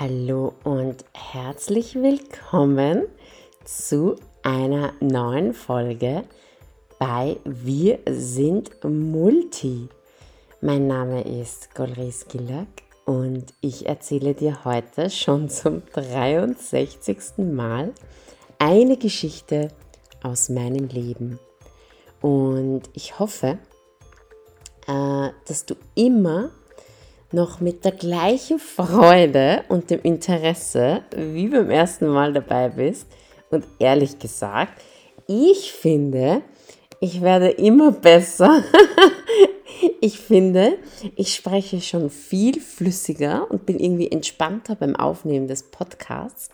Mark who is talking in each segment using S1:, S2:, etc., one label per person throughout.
S1: Hallo und herzlich willkommen zu einer neuen Folge bei Wir sind Multi. Mein Name ist Golris Gilak und ich erzähle dir heute schon zum 63. Mal eine Geschichte aus meinem Leben. Und ich hoffe, äh, dass du immer noch mit der gleichen Freude und dem Interesse wie beim ersten Mal dabei bist. Und ehrlich gesagt, ich finde, ich werde immer besser. ich finde, ich spreche schon viel flüssiger und bin irgendwie entspannter beim Aufnehmen des Podcasts.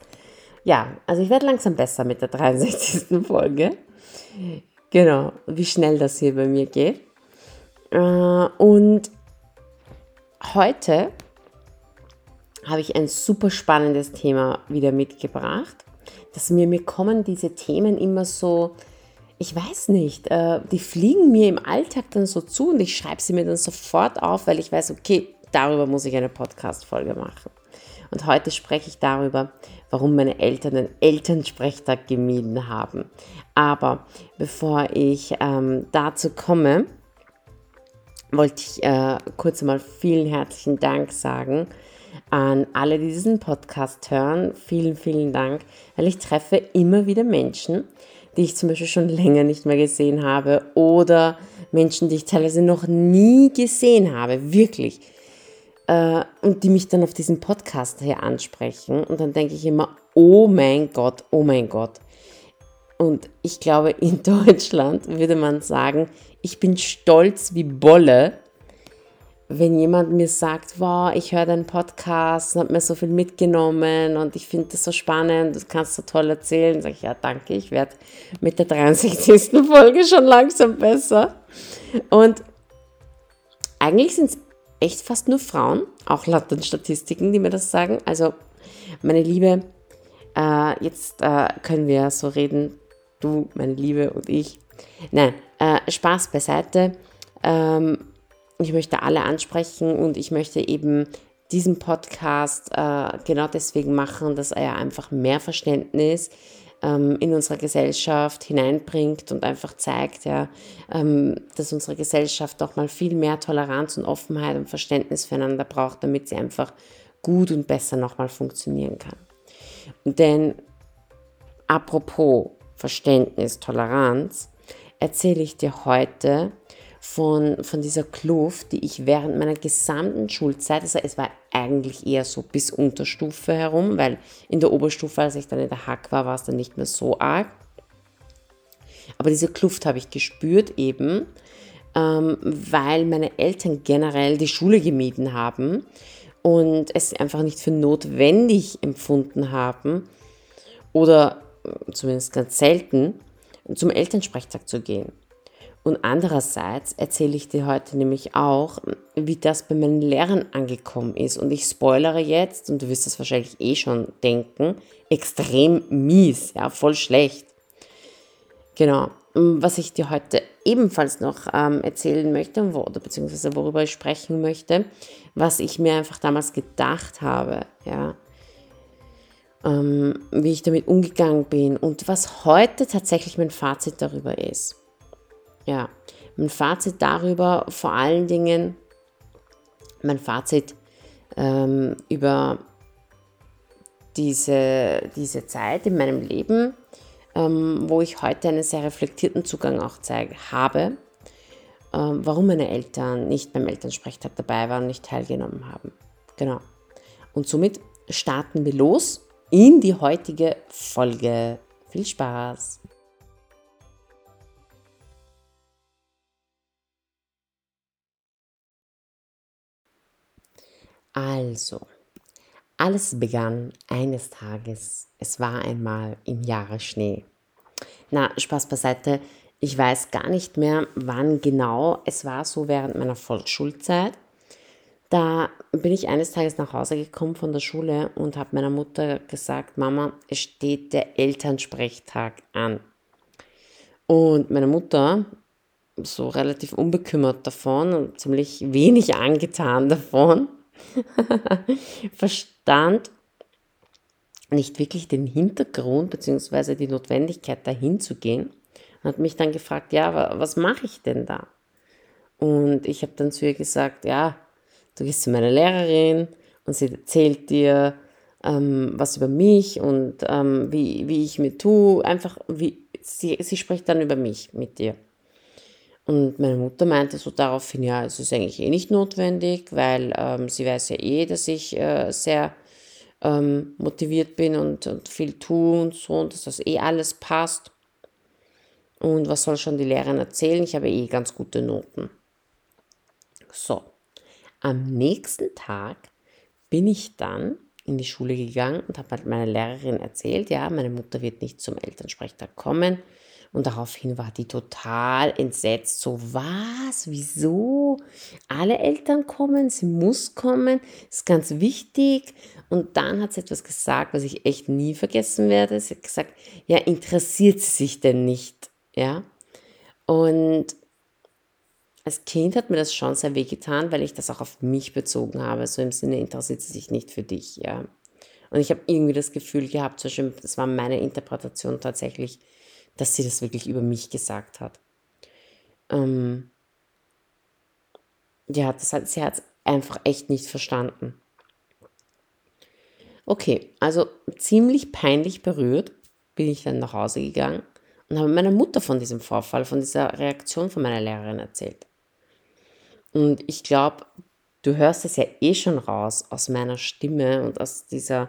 S1: Ja, also ich werde langsam besser mit der 63. Folge. Genau, wie schnell das hier bei mir geht. Äh, und heute habe ich ein super spannendes Thema wieder mitgebracht. Dass mir, mir kommen diese Themen immer so, ich weiß nicht, äh, die fliegen mir im Alltag dann so zu und ich schreibe sie mir dann sofort auf, weil ich weiß, okay, darüber muss ich eine Podcast-Folge machen. Und heute spreche ich darüber, warum meine Eltern den Elternsprechtag gemieden haben. Aber bevor ich ähm, dazu komme, wollte ich äh, kurz einmal vielen herzlichen Dank sagen an alle, die diesen Podcast hören. Vielen, vielen Dank, weil ich treffe immer wieder Menschen, die ich zum Beispiel schon länger nicht mehr gesehen habe oder Menschen, die ich teilweise noch nie gesehen habe, wirklich. Äh, und die mich dann auf diesen Podcast hier ansprechen. Und dann denke ich immer, oh mein Gott, oh mein Gott. Und ich glaube, in Deutschland würde man sagen, ich bin stolz wie Bolle, wenn jemand mir sagt, wow, ich höre deinen Podcast und habe mir so viel mitgenommen und ich finde das so spannend, das kannst du toll erzählen, sage ich, ja, danke, ich werde mit der 63. Folge schon langsam besser. Und eigentlich sind es echt fast nur Frauen, auch laut den Statistiken, die mir das sagen. Also, meine Liebe, äh, jetzt äh, können wir so reden, du, meine Liebe und ich. Nein, äh, Spaß beiseite. Ähm, ich möchte alle ansprechen und ich möchte eben diesen Podcast äh, genau deswegen machen, dass er einfach mehr Verständnis ähm, in unsere Gesellschaft hineinbringt und einfach zeigt, ja, ähm, dass unsere Gesellschaft auch mal viel mehr Toleranz und Offenheit und Verständnis füreinander braucht, damit sie einfach gut und besser nochmal funktionieren kann. Denn apropos Verständnis, Toleranz, erzähle ich dir heute von, von dieser Kluft, die ich während meiner gesamten Schulzeit, also es war eigentlich eher so bis Unterstufe herum, weil in der Oberstufe, als ich dann in der Hack war, war es dann nicht mehr so arg. Aber diese Kluft habe ich gespürt eben, ähm, weil meine Eltern generell die Schule gemieden haben und es einfach nicht für notwendig empfunden haben oder zumindest ganz selten, zum Elternsprechtag zu gehen. Und andererseits erzähle ich dir heute nämlich auch, wie das bei meinen Lehrern angekommen ist. Und ich spoilere jetzt, und du wirst das wahrscheinlich eh schon denken, extrem mies, ja, voll schlecht. Genau. Was ich dir heute ebenfalls noch ähm, erzählen möchte, oder beziehungsweise worüber ich sprechen möchte, was ich mir einfach damals gedacht habe, ja, ähm, wie ich damit umgegangen bin und was heute tatsächlich mein Fazit darüber ist. Ja, mein Fazit darüber vor allen Dingen, mein Fazit ähm, über diese, diese Zeit in meinem Leben, ähm, wo ich heute einen sehr reflektierten Zugang auch zeige, habe, ähm, warum meine Eltern nicht beim Elternsprechtag dabei waren und nicht teilgenommen haben. Genau. Und somit starten wir los in die heutige Folge. Viel Spaß! Also, alles begann eines Tages. Es war einmal im Jahre Schnee. Na, Spaß beiseite. Ich weiß gar nicht mehr, wann genau. Es war so während meiner Volksschulzeit. Da bin ich eines Tages nach Hause gekommen von der Schule und habe meiner Mutter gesagt, Mama, es steht der Elternsprechtag an. Und meine Mutter, so relativ unbekümmert davon und ziemlich wenig angetan davon, verstand nicht wirklich den Hintergrund bzw. die Notwendigkeit dahin zu gehen und hat mich dann gefragt, ja, was mache ich denn da? Und ich habe dann zu ihr gesagt, ja, du gehst zu meiner Lehrerin und sie erzählt dir ähm, was über mich und ähm, wie, wie ich mir tue, einfach wie sie, sie spricht dann über mich mit dir. Und meine Mutter meinte so daraufhin, ja, es ist eigentlich eh nicht notwendig, weil ähm, sie weiß ja eh, dass ich äh, sehr ähm, motiviert bin und, und viel tue und so und dass das eh alles passt. Und was soll schon die Lehrerin erzählen? Ich habe eh ganz gute Noten. So, am nächsten Tag bin ich dann in die Schule gegangen und habe halt meiner Lehrerin erzählt, ja, meine Mutter wird nicht zum Elternsprechtag kommen. Und daraufhin war die total entsetzt. So, was? Wieso? Alle Eltern kommen, sie muss kommen, ist ganz wichtig. Und dann hat sie etwas gesagt, was ich echt nie vergessen werde. Sie hat gesagt, ja, interessiert sie sich denn nicht? Ja. Und als Kind hat mir das schon sehr weh getan, weil ich das auch auf mich bezogen habe. So im Sinne, interessiert sie sich nicht für dich, ja. Und ich habe irgendwie das Gefühl gehabt, zum Beispiel, das war meine Interpretation tatsächlich, dass sie das wirklich über mich gesagt hat. Ähm, ja, das hat, sie hat es einfach echt nicht verstanden. Okay, also ziemlich peinlich berührt bin ich dann nach Hause gegangen und habe meiner Mutter von diesem Vorfall, von dieser Reaktion von meiner Lehrerin erzählt. Und ich glaube, du hörst es ja eh schon raus aus meiner Stimme und aus dieser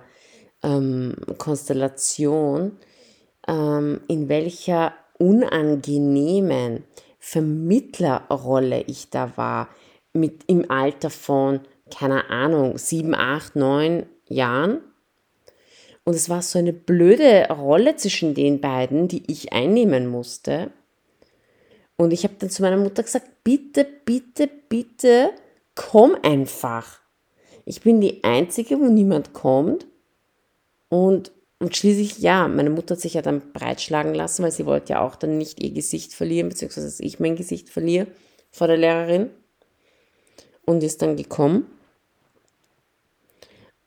S1: ähm, Konstellation, ähm, in welcher unangenehmen Vermittlerrolle ich da war, mit im Alter von, keine Ahnung, sieben, acht, neun Jahren. Und es war so eine blöde Rolle zwischen den beiden, die ich einnehmen musste. Und ich habe dann zu meiner Mutter gesagt, bitte, bitte, bitte, komm einfach. Ich bin die Einzige, wo niemand kommt. Und, und schließlich, ja, meine Mutter hat sich ja dann breitschlagen lassen, weil sie wollte ja auch dann nicht ihr Gesicht verlieren, beziehungsweise dass ich mein Gesicht verliere vor der Lehrerin. Und ist dann gekommen.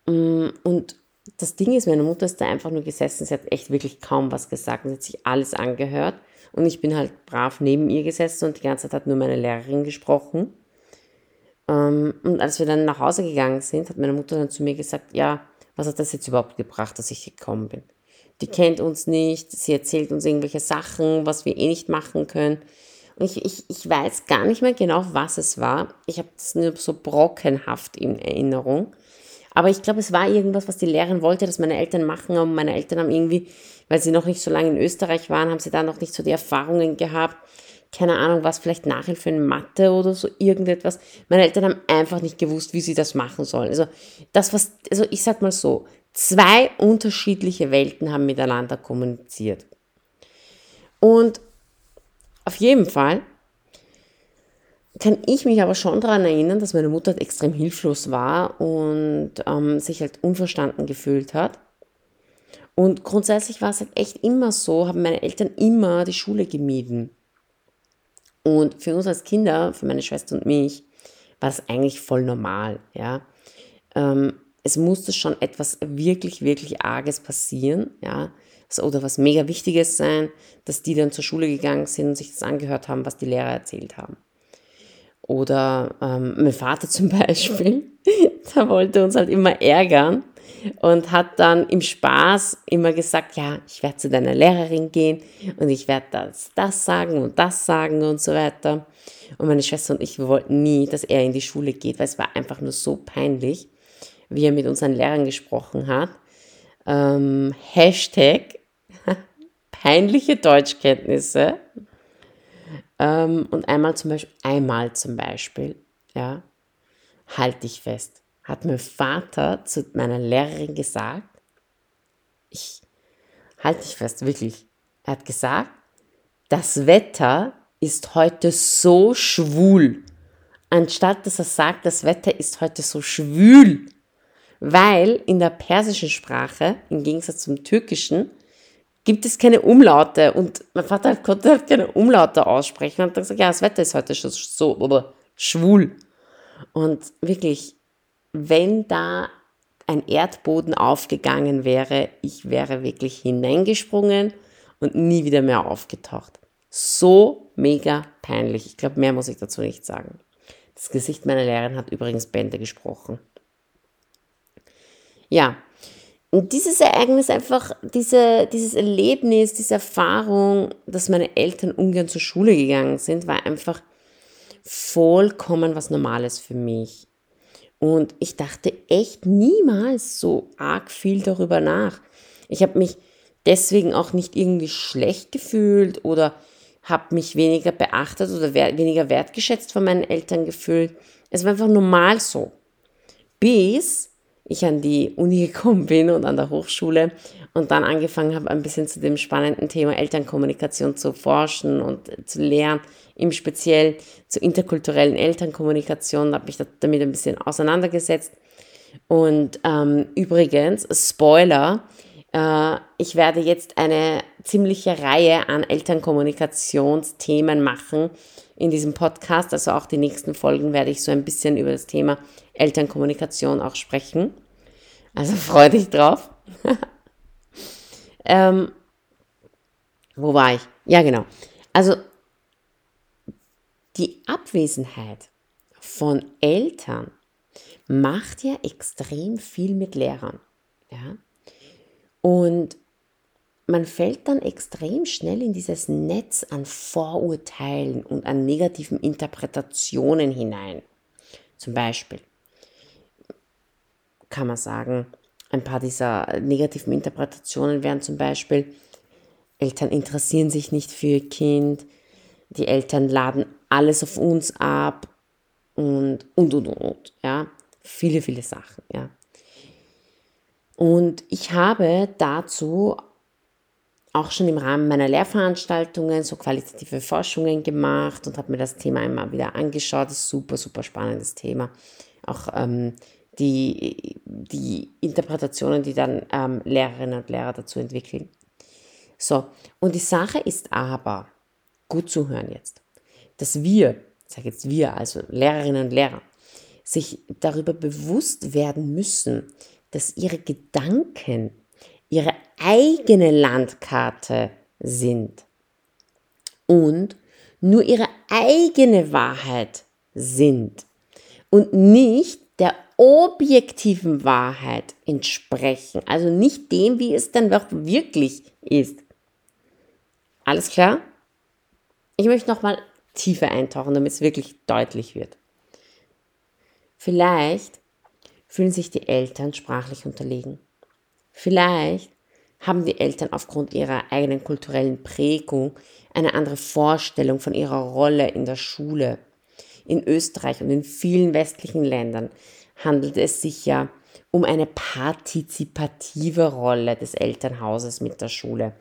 S1: Mm, und das Ding ist, meine Mutter ist da einfach nur gesessen, sie hat echt wirklich kaum was gesagt und hat sich alles angehört. Und ich bin halt brav neben ihr gesessen und die ganze Zeit hat nur meine Lehrerin gesprochen. Ähm, und als wir dann nach Hause gegangen sind, hat meine Mutter dann zu mir gesagt, ja, was hat das jetzt überhaupt gebracht, dass ich gekommen bin? Die kennt uns nicht, sie erzählt uns irgendwelche Sachen, was wir eh nicht machen können. Und ich, ich, ich weiß gar nicht mehr genau, was es war. Ich habe das nur so brockenhaft in Erinnerung. Aber ich glaube, es war irgendwas, was die Lehrerin wollte, dass meine Eltern machen. Und meine Eltern haben irgendwie, weil sie noch nicht so lange in Österreich waren, haben sie da noch nicht so die Erfahrungen gehabt. Keine Ahnung, was, vielleicht Nachhilfe in Mathe oder so, irgendetwas. Meine Eltern haben einfach nicht gewusst, wie sie das machen sollen. Also, das, was, also ich sag mal so, zwei unterschiedliche Welten haben miteinander kommuniziert. Und auf jeden Fall kann ich mich aber schon daran erinnern, dass meine Mutter extrem hilflos war und ähm, sich halt unverstanden gefühlt hat. Und grundsätzlich war es halt echt immer so, haben meine Eltern immer die Schule gemieden. Und für uns als Kinder, für meine Schwester und mich, war das eigentlich voll normal, ja. Ähm, es musste schon etwas wirklich, wirklich Arges passieren, ja, oder was mega Wichtiges sein, dass die dann zur Schule gegangen sind und sich das angehört haben, was die Lehrer erzählt haben. Oder ähm, mein Vater zum Beispiel, der wollte uns halt immer ärgern und hat dann im Spaß immer gesagt, ja, ich werde zu deiner Lehrerin gehen und ich werde das, das sagen und das sagen und so weiter. Und meine Schwester und ich, wollten nie, dass er in die Schule geht, weil es war einfach nur so peinlich, wie er mit unseren Lehrern gesprochen hat. Ähm, Hashtag peinliche Deutschkenntnisse. Ähm, und einmal zum Beispiel, einmal zum Beispiel, ja, halte ich fest, hat mein Vater zu meiner Lehrerin gesagt, ich halte ich fest, wirklich, er hat gesagt, das Wetter ist heute so schwul. Anstatt dass er sagt, das Wetter ist heute so schwül. Weil in der persischen Sprache, im Gegensatz zum türkischen, gibt es keine Umlaute. Und mein Vater konnte halt keine Umlaute aussprechen und hat gesagt, ja, das Wetter ist heute schon so oder schwul. Und wirklich, wenn da ein Erdboden aufgegangen wäre, ich wäre wirklich hineingesprungen und nie wieder mehr aufgetaucht. So mega peinlich. Ich glaube, mehr muss ich dazu nicht sagen. Das Gesicht meiner Lehrerin hat übrigens Bände gesprochen. Ja, und dieses Ereignis, einfach diese, dieses Erlebnis, diese Erfahrung, dass meine Eltern ungern zur Schule gegangen sind, war einfach vollkommen was Normales für mich. Und ich dachte echt niemals so arg viel darüber nach. Ich habe mich deswegen auch nicht irgendwie schlecht gefühlt oder habe mich weniger beachtet oder weniger wertgeschätzt von meinen Eltern gefühlt. Es war einfach normal so. Bis ich an die Uni gekommen bin und an der Hochschule und dann angefangen habe, ein bisschen zu dem spannenden Thema Elternkommunikation zu forschen und zu lernen, im Speziell zur interkulturellen Elternkommunikation, habe mich damit ein bisschen auseinandergesetzt. Und ähm, übrigens, Spoiler, äh, ich werde jetzt eine ziemliche Reihe an Elternkommunikationsthemen machen in diesem Podcast. Also auch die nächsten Folgen werde ich so ein bisschen über das Thema Elternkommunikation auch sprechen. Also freue dich drauf. ähm, wo war ich? Ja, genau. Also die Abwesenheit von Eltern macht ja extrem viel mit Lehrern. Ja? Und man fällt dann extrem schnell in dieses Netz an Vorurteilen und an negativen Interpretationen hinein. Zum Beispiel kann man sagen, ein paar dieser negativen Interpretationen wären zum Beispiel, Eltern interessieren sich nicht für ihr Kind, die Eltern laden alles auf uns ab und, und, und, und, ja. Viele, viele Sachen, ja. Und ich habe dazu auch schon im Rahmen meiner Lehrveranstaltungen so qualitative Forschungen gemacht und habe mir das Thema einmal wieder angeschaut. Das ist super, super spannendes Thema. Auch ähm, die, die Interpretationen, die dann ähm, Lehrerinnen und Lehrer dazu entwickeln. So, und die Sache ist aber, gut zuhören jetzt, dass wir, ich sage jetzt wir, also Lehrerinnen und Lehrer, sich darüber bewusst werden müssen, dass ihre Gedanken ihre eigene Landkarte sind und nur ihre eigene Wahrheit sind und nicht objektiven Wahrheit entsprechen, also nicht dem, wie es dann wirklich ist. Alles klar? Ich möchte nochmal tiefer eintauchen, damit es wirklich deutlich wird. Vielleicht fühlen sich die Eltern sprachlich unterlegen. Vielleicht haben die Eltern aufgrund ihrer eigenen kulturellen Prägung eine andere Vorstellung von ihrer Rolle in der Schule. In Österreich und in vielen westlichen Ländern handelt es sich ja um eine partizipative Rolle des Elternhauses mit der Schule.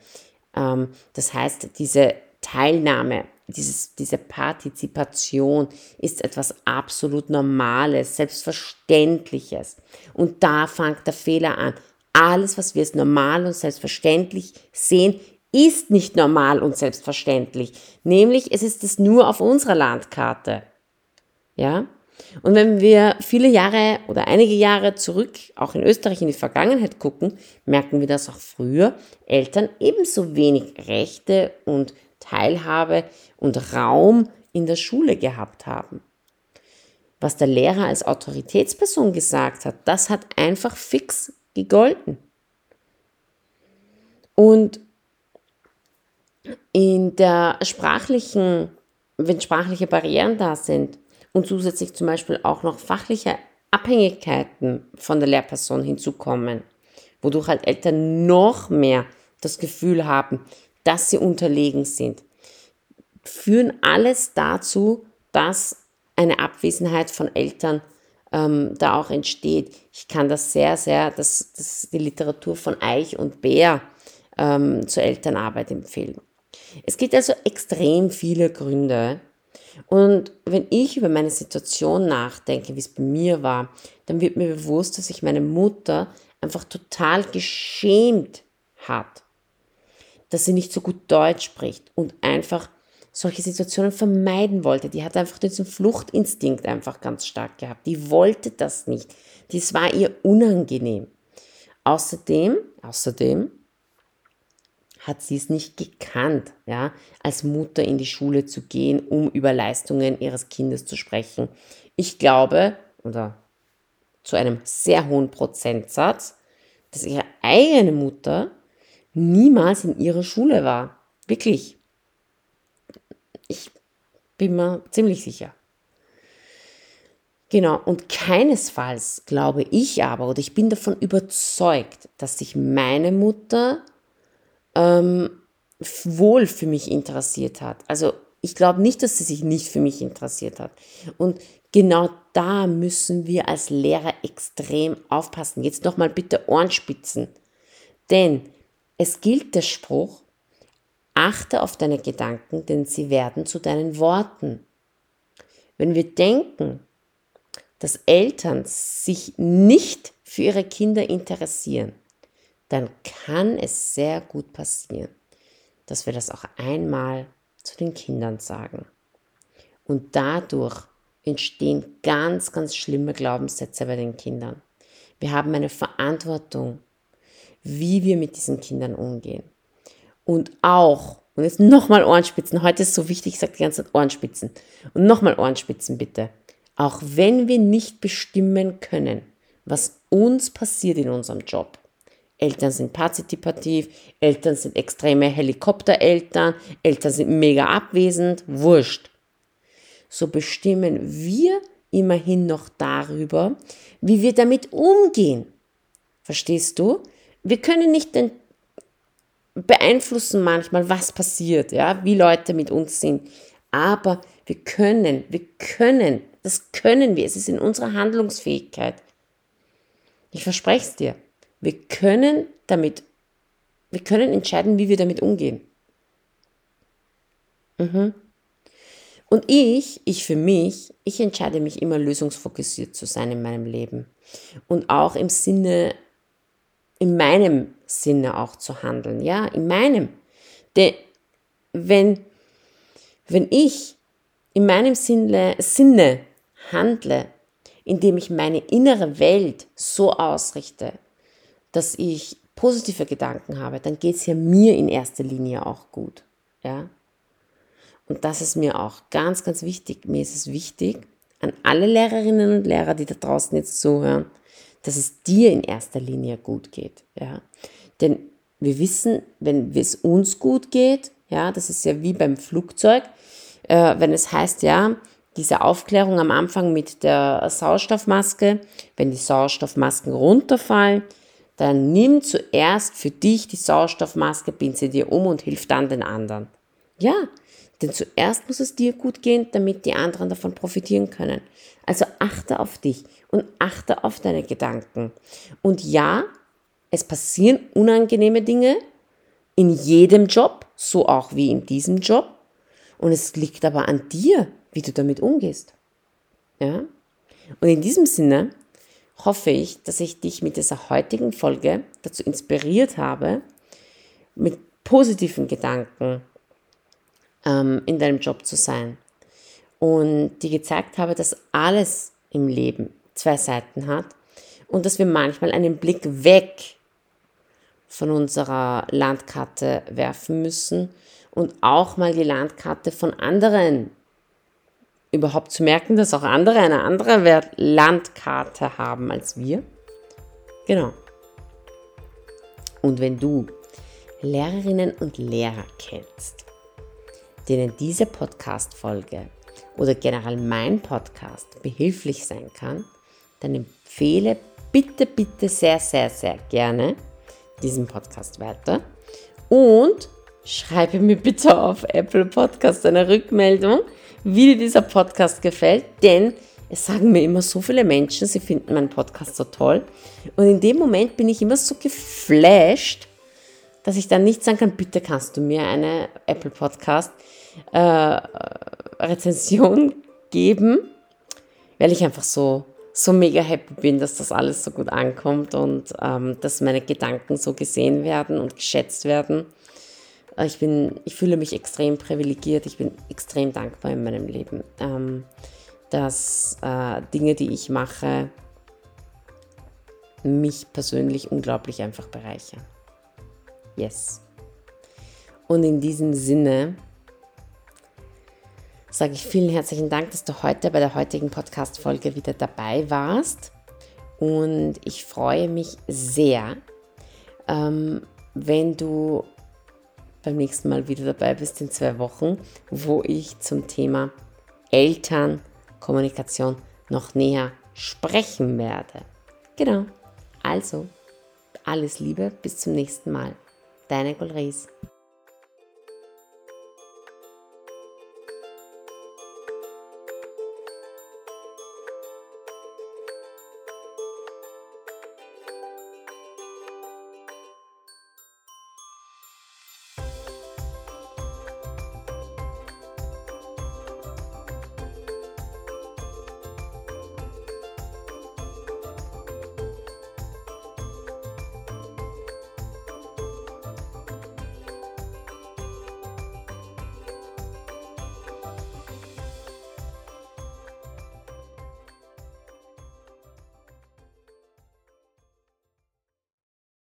S1: Ähm, das heißt, diese Teilnahme, dieses, diese Partizipation ist etwas absolut Normales, Selbstverständliches. Und da fängt der Fehler an. Alles, was wir als normal und selbstverständlich sehen, ist nicht normal und selbstverständlich. Nämlich, es ist es nur auf unserer Landkarte. Ja? Und wenn wir viele Jahre oder einige Jahre zurück, auch in Österreich in die Vergangenheit gucken, merken wir, dass auch früher Eltern ebenso wenig Rechte und Teilhabe und Raum in der Schule gehabt haben. Was der Lehrer als Autoritätsperson gesagt hat, das hat einfach fix gegolten. Und in der sprachlichen, wenn sprachliche Barrieren da sind und zusätzlich zum Beispiel auch noch fachliche Abhängigkeiten von der Lehrperson hinzukommen, wodurch halt Eltern noch mehr das Gefühl haben, dass sie unterlegen sind, führen alles dazu, dass eine Abwesenheit von Eltern ähm, da auch entsteht. Ich kann das sehr, sehr, das, das die Literatur von Eich und Bär ähm, zur Elternarbeit empfehlen. Es gibt also extrem viele Gründe. Und wenn ich über meine Situation nachdenke, wie es bei mir war, dann wird mir bewusst, dass sich meine Mutter einfach total geschämt hat dass sie nicht so gut Deutsch spricht und einfach solche Situationen vermeiden wollte. Die hat einfach diesen Fluchtinstinkt einfach ganz stark gehabt. Die wollte das nicht. Das war ihr unangenehm. Außerdem, außerdem hat sie es nicht gekannt, ja, als Mutter in die Schule zu gehen, um über Leistungen ihres Kindes zu sprechen. Ich glaube, oder zu einem sehr hohen Prozentsatz, dass ihre eigene Mutter niemals in ihrer Schule war. Wirklich. Ich bin mir ziemlich sicher. Genau, und keinesfalls glaube ich aber, oder ich bin davon überzeugt, dass sich meine Mutter ähm, wohl für mich interessiert hat. Also ich glaube nicht, dass sie sich nicht für mich interessiert hat. Und genau da müssen wir als Lehrer extrem aufpassen. Jetzt nochmal bitte Ohrenspitzen. Denn es gilt der Spruch, achte auf deine Gedanken, denn sie werden zu deinen Worten. Wenn wir denken, dass Eltern sich nicht für ihre Kinder interessieren, dann kann es sehr gut passieren, dass wir das auch einmal zu den Kindern sagen. Und dadurch entstehen ganz, ganz schlimme Glaubenssätze bei den Kindern. Wir haben eine Verantwortung, wie wir mit diesen Kindern umgehen. Und auch, und jetzt nochmal Ohrenspitzen, heute ist so wichtig, ich sage die ganze Zeit Ohrenspitzen. Und nochmal Ohrenspitzen bitte. Auch wenn wir nicht bestimmen können, was uns passiert in unserem Job. Eltern sind partizipativ, Eltern sind extreme Helikoptereltern, Eltern sind mega abwesend, wurscht. So bestimmen wir immerhin noch darüber, wie wir damit umgehen. Verstehst du? Wir können nicht beeinflussen manchmal, was passiert, ja, wie Leute mit uns sind. Aber wir können, wir können das können wir. Es ist in unserer Handlungsfähigkeit. Ich verspreche es dir. Wir können damit, wir können entscheiden, wie wir damit umgehen. Mhm. Und ich, ich für mich, ich entscheide mich immer lösungsfokussiert zu sein in meinem Leben. Und auch im Sinne, in meinem Sinne auch zu handeln. Ja, in meinem. Denn wenn, wenn ich in meinem Sinne, Sinne handle, indem ich meine innere Welt so ausrichte, dass ich positive Gedanken habe, dann geht es ja mir in erster Linie auch gut. Ja? Und das ist mir auch ganz, ganz wichtig. Mir ist es wichtig, an alle Lehrerinnen und Lehrer, die da draußen jetzt zuhören, dass es dir in erster Linie gut geht. Ja? Denn wir wissen, wenn es uns gut geht, ja, das ist ja wie beim Flugzeug, äh, wenn es heißt, ja, diese Aufklärung am Anfang mit der Sauerstoffmaske, wenn die Sauerstoffmasken runterfallen, dann nimm zuerst für dich die Sauerstoffmaske, bind sie dir um und hilf dann den anderen. Ja, denn zuerst muss es dir gut gehen, damit die anderen davon profitieren können. Also achte auf dich und achte auf deine Gedanken. Und ja, es passieren unangenehme Dinge in jedem Job, so auch wie in diesem Job. Und es liegt aber an dir, wie du damit umgehst. Ja? Und in diesem Sinne hoffe ich, dass ich dich mit dieser heutigen Folge dazu inspiriert habe, mit positiven Gedanken ähm, in deinem Job zu sein. Und dir gezeigt habe, dass alles im Leben zwei Seiten hat und dass wir manchmal einen Blick weg von unserer Landkarte werfen müssen und auch mal die Landkarte von anderen überhaupt zu merken, dass auch andere eine andere Landkarte haben als wir. Genau. Und wenn du Lehrerinnen und Lehrer kennst, denen diese Podcast-Folge oder generell mein Podcast behilflich sein kann, dann empfehle bitte, bitte sehr, sehr, sehr gerne diesen Podcast weiter und schreibe mir bitte auf Apple Podcast eine Rückmeldung, wie dir dieser Podcast gefällt, denn es sagen mir immer so viele Menschen, sie finden meinen Podcast so toll. Und in dem Moment bin ich immer so geflasht, dass ich dann nicht sagen kann, bitte kannst du mir eine Apple Podcast äh, Rezension geben, weil ich einfach so, so mega happy bin, dass das alles so gut ankommt und ähm, dass meine Gedanken so gesehen werden und geschätzt werden. Ich, bin, ich fühle mich extrem privilegiert, ich bin extrem dankbar in meinem Leben, ähm, dass äh, Dinge, die ich mache, mich persönlich unglaublich einfach bereichern. Yes. Und in diesem Sinne sage ich vielen herzlichen Dank, dass du heute bei der heutigen Podcast-Folge wieder dabei warst. Und ich freue mich sehr, ähm, wenn du beim nächsten Mal wieder dabei bist in zwei Wochen, wo ich zum Thema Elternkommunikation noch näher sprechen werde. Genau. Also, alles Liebe, bis zum nächsten Mal. Deine Golries.